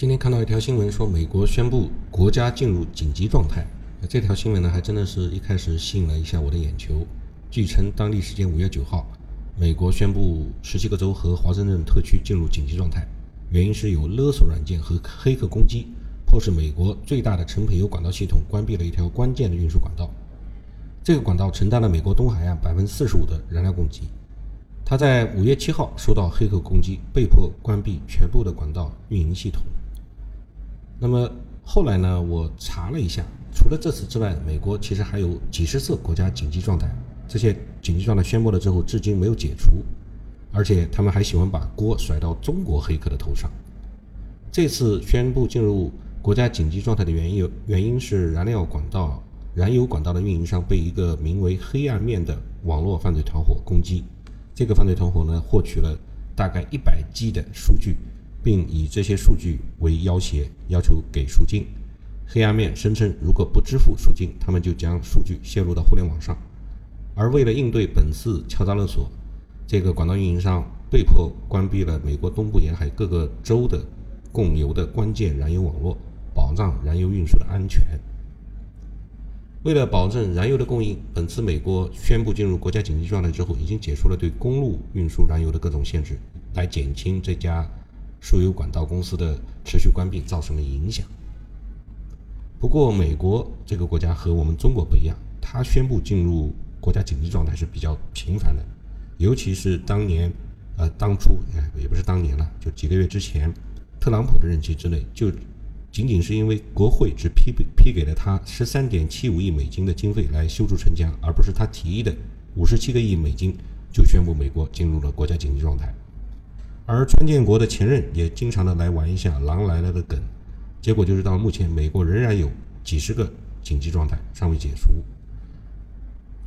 今天看到一条新闻，说美国宣布国家进入紧急状态。这条新闻呢，还真的是一开始吸引了一下我的眼球。据称，当地时间五月九号，美国宣布十七个州和华盛顿特区进入紧急状态，原因是有勒索软件和黑客攻击，迫使美国最大的成品油管道系统关闭了一条关键的运输管道。这个管道承担了美国东海岸百分之四十五的燃料供给。它在五月七号受到黑客攻击，被迫关闭全部的管道运营系统。那么后来呢？我查了一下，除了这次之外，美国其实还有几十次国家紧急状态。这些紧急状态宣布了之后，至今没有解除，而且他们还喜欢把锅甩到中国黑客的头上。这次宣布进入国家紧急状态的原因，原因是燃料管道、燃油管道的运营商被一个名为“黑暗面”的网络犯罪团伙攻击。这个犯罪团伙呢，获取了大概一百 G 的数据。并以这些数据为要挟，要求给赎金。黑暗面声称，如果不支付赎金，他们就将数据泄露到互联网上。而为了应对本次敲诈勒索，这个管道运营商被迫关闭了美国东部沿海各个州的供油的关键燃油网络，保障燃油运输的安全。为了保证燃油的供应，本次美国宣布进入国家紧急状态之后，已经解除了对公路运输燃油的各种限制，来减轻这家。输油管道公司的持续关闭造成了影响。不过，美国这个国家和我们中国不一样，它宣布进入国家紧急状态是比较频繁的。尤其是当年，呃，当初也不是当年了，就几个月之前，特朗普的任期之内，就仅仅是因为国会只批批给了他十三点七五亿美金的经费来修筑城墙，而不是他提议的五十七个亿美金，就宣布美国进入了国家紧急状态。而川建国的前任也经常的来玩一下“狼来了”的梗，结果就是到目前，美国仍然有几十个紧急状态尚未解除。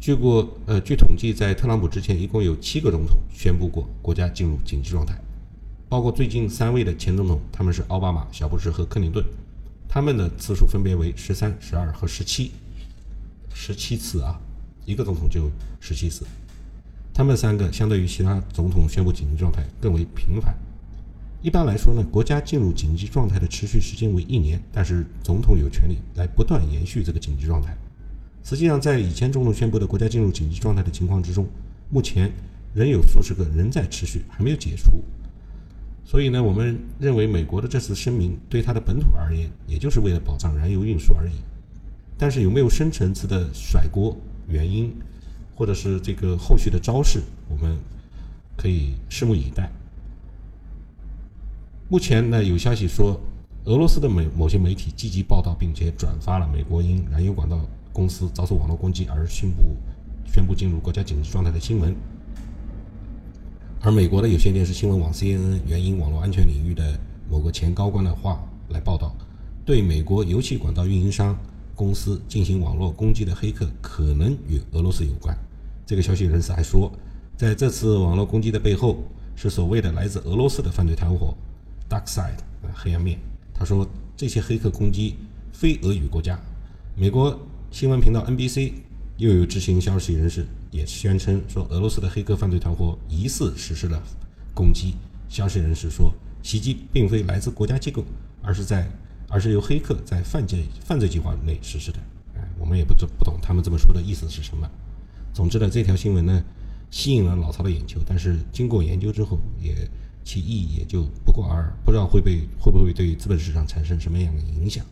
据过呃，据统计，在特朗普之前，一共有七个总统宣布过国家进入紧急状态，包括最近三位的前总统，他们是奥巴马、小布什和克林顿，他们的次数分别为十三、十二和十七，十七次啊，一个总统就十七次。他们三个相对于其他总统宣布紧急状态更为频繁。一般来说呢，国家进入紧急状态的持续时间为一年，但是总统有权利来不断延续这个紧急状态。实际上，在以前总统宣布的国家进入紧急状态的情况之中，目前仍有数十个仍在持续，还没有解除。所以呢，我们认为美国的这次声明对它的本土而言，也就是为了保障燃油运输而已。但是有没有深层次的甩锅原因？或者是这个后续的招式，我们可以拭目以待。目前呢，有消息说，俄罗斯的某某些媒体积极报道并且转发了美国因燃油管道公司遭受网络攻击而宣布宣布进入国家紧急状态的新闻。而美国的有线电视新闻网 CNN 援引网络安全领域的某个前高官的话来报道，对美国油气管道运营商。公司进行网络攻击的黑客可能与俄罗斯有关。这个消息人士还说，在这次网络攻击的背后是所谓的来自俄罗斯的犯罪团伙 Dark Side 黑暗面。他说，这些黑客攻击非俄语国家。美国新闻频道 NBC 又有知情消息人士也宣称说，俄罗斯的黑客犯罪团伙疑似实施了攻击。消息人士说，袭击并非来自国家机构，而是在。而是由黑客在犯罪犯罪计划内实施的，哎，我们也不知不懂他们这么说的意思是什么。总之呢，这条新闻呢吸引了老曹的眼球，但是经过研究之后，也其意义也就不过尔尔不知道会被会不会对资本市场产生什么样的影响。